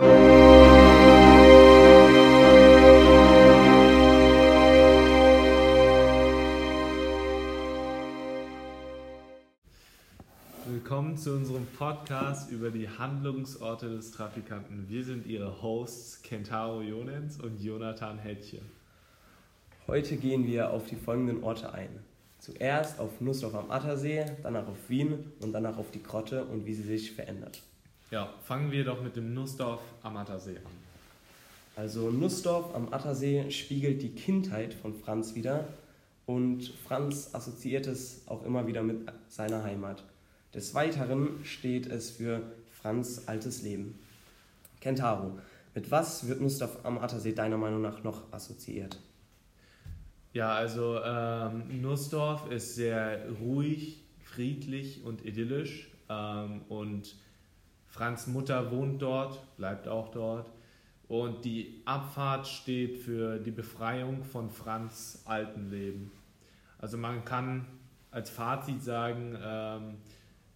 Willkommen zu unserem Podcast über die Handlungsorte des Trafikanten. Wir sind Ihre Hosts Kentaro Jonens und Jonathan Hettche. Heute gehen wir auf die folgenden Orte ein. Zuerst auf Nussdorf am Attersee, danach auf Wien und danach auf die Grotte und wie sie sich verändert. Ja, fangen wir doch mit dem Nussdorf am Attersee an. Also Nussdorf am Attersee spiegelt die Kindheit von Franz wieder und Franz assoziiert es auch immer wieder mit seiner Heimat. Des Weiteren steht es für Franz altes Leben. Kentaro, mit was wird Nussdorf am Attersee deiner Meinung nach noch assoziiert? Ja, also ähm, Nussdorf ist sehr ruhig, friedlich und idyllisch. Ähm, und Franz Mutter wohnt dort, bleibt auch dort. Und die Abfahrt steht für die Befreiung von Franz Altenleben. Also man kann als Fazit sagen, ähm,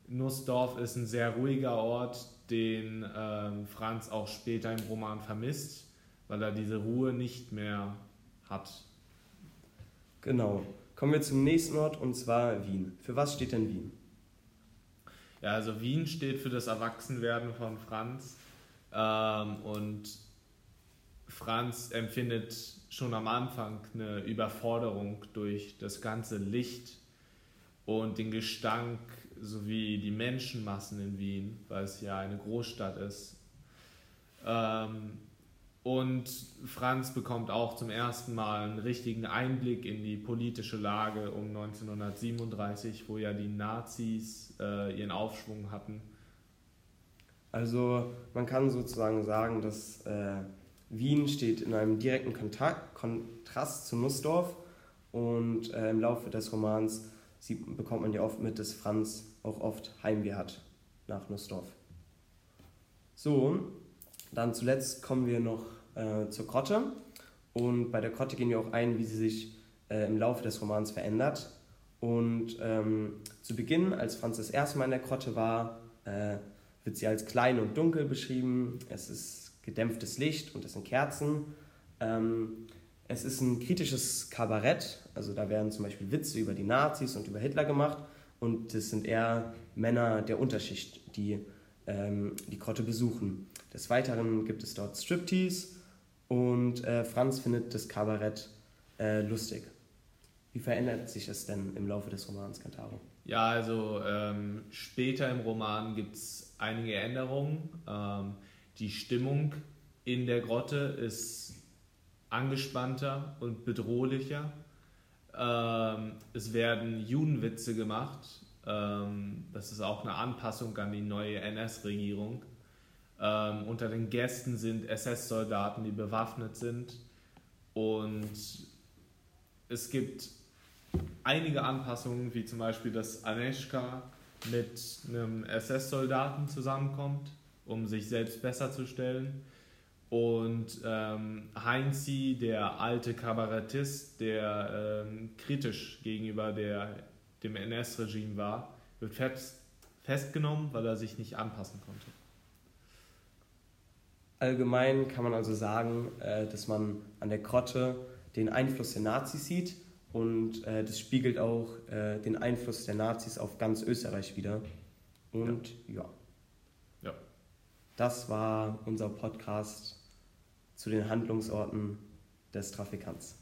Nussdorf ist ein sehr ruhiger Ort, den ähm, Franz auch später im Roman vermisst, weil er diese Ruhe nicht mehr hat. Genau. Kommen wir zum nächsten Ort und zwar Wien. Für was steht denn Wien? Ja, also Wien steht für das Erwachsenwerden von Franz ähm, und Franz empfindet schon am Anfang eine Überforderung durch das ganze Licht und den Gestank sowie die Menschenmassen in Wien, weil es ja eine Großstadt ist. Ähm, und Franz bekommt auch zum ersten Mal einen richtigen Einblick in die politische Lage um 1937, wo ja die Nazis äh, ihren Aufschwung hatten. Also man kann sozusagen sagen, dass äh, Wien steht in einem direkten Kontakt, Kontrast zu Nussdorf und äh, im Laufe des Romans sieht, bekommt man ja oft mit, dass Franz auch oft Heimweh hat nach Nussdorf. So, dann zuletzt kommen wir noch äh, zur Grotte. Und bei der Grotte gehen wir auch ein, wie sie sich äh, im Laufe des Romans verändert. Und ähm, zu Beginn, als Franz das erste Mal in der Grotte war, äh, wird sie als klein und dunkel beschrieben. Es ist gedämpftes Licht und es sind Kerzen. Ähm, es ist ein kritisches Kabarett, also da werden zum Beispiel Witze über die Nazis und über Hitler gemacht und das sind eher Männer der Unterschicht, die ähm, die Grotte besuchen. Des Weiteren gibt es dort Striptease und äh, Franz findet das Kabarett äh, lustig. Wie verändert sich es denn im Laufe des Romans, Cantaro? Ja, also ähm, später im Roman gibt es einige Änderungen. Ähm, die Stimmung in der Grotte ist angespannter und bedrohlicher. Ähm, es werden Judenwitze gemacht. Ähm, das ist auch eine Anpassung an die neue NS-Regierung. Ähm, unter den Gästen sind SS-Soldaten, die bewaffnet sind. Und es gibt einige Anpassungen, wie zum Beispiel, dass Aneshka mit einem SS-Soldaten zusammenkommt, um sich selbst besser zu stellen. Und ähm, Heinzi, der alte Kabarettist, der ähm, kritisch gegenüber der, dem NS-Regime war, wird fest, festgenommen, weil er sich nicht anpassen konnte. Allgemein kann man also sagen, äh, dass man an der Grotte den Einfluss der Nazis sieht und äh, das spiegelt auch äh, den Einfluss der Nazis auf ganz Österreich wieder. Und ja. ja. ja. Das war unser Podcast zu den Handlungsorten des Trafikants.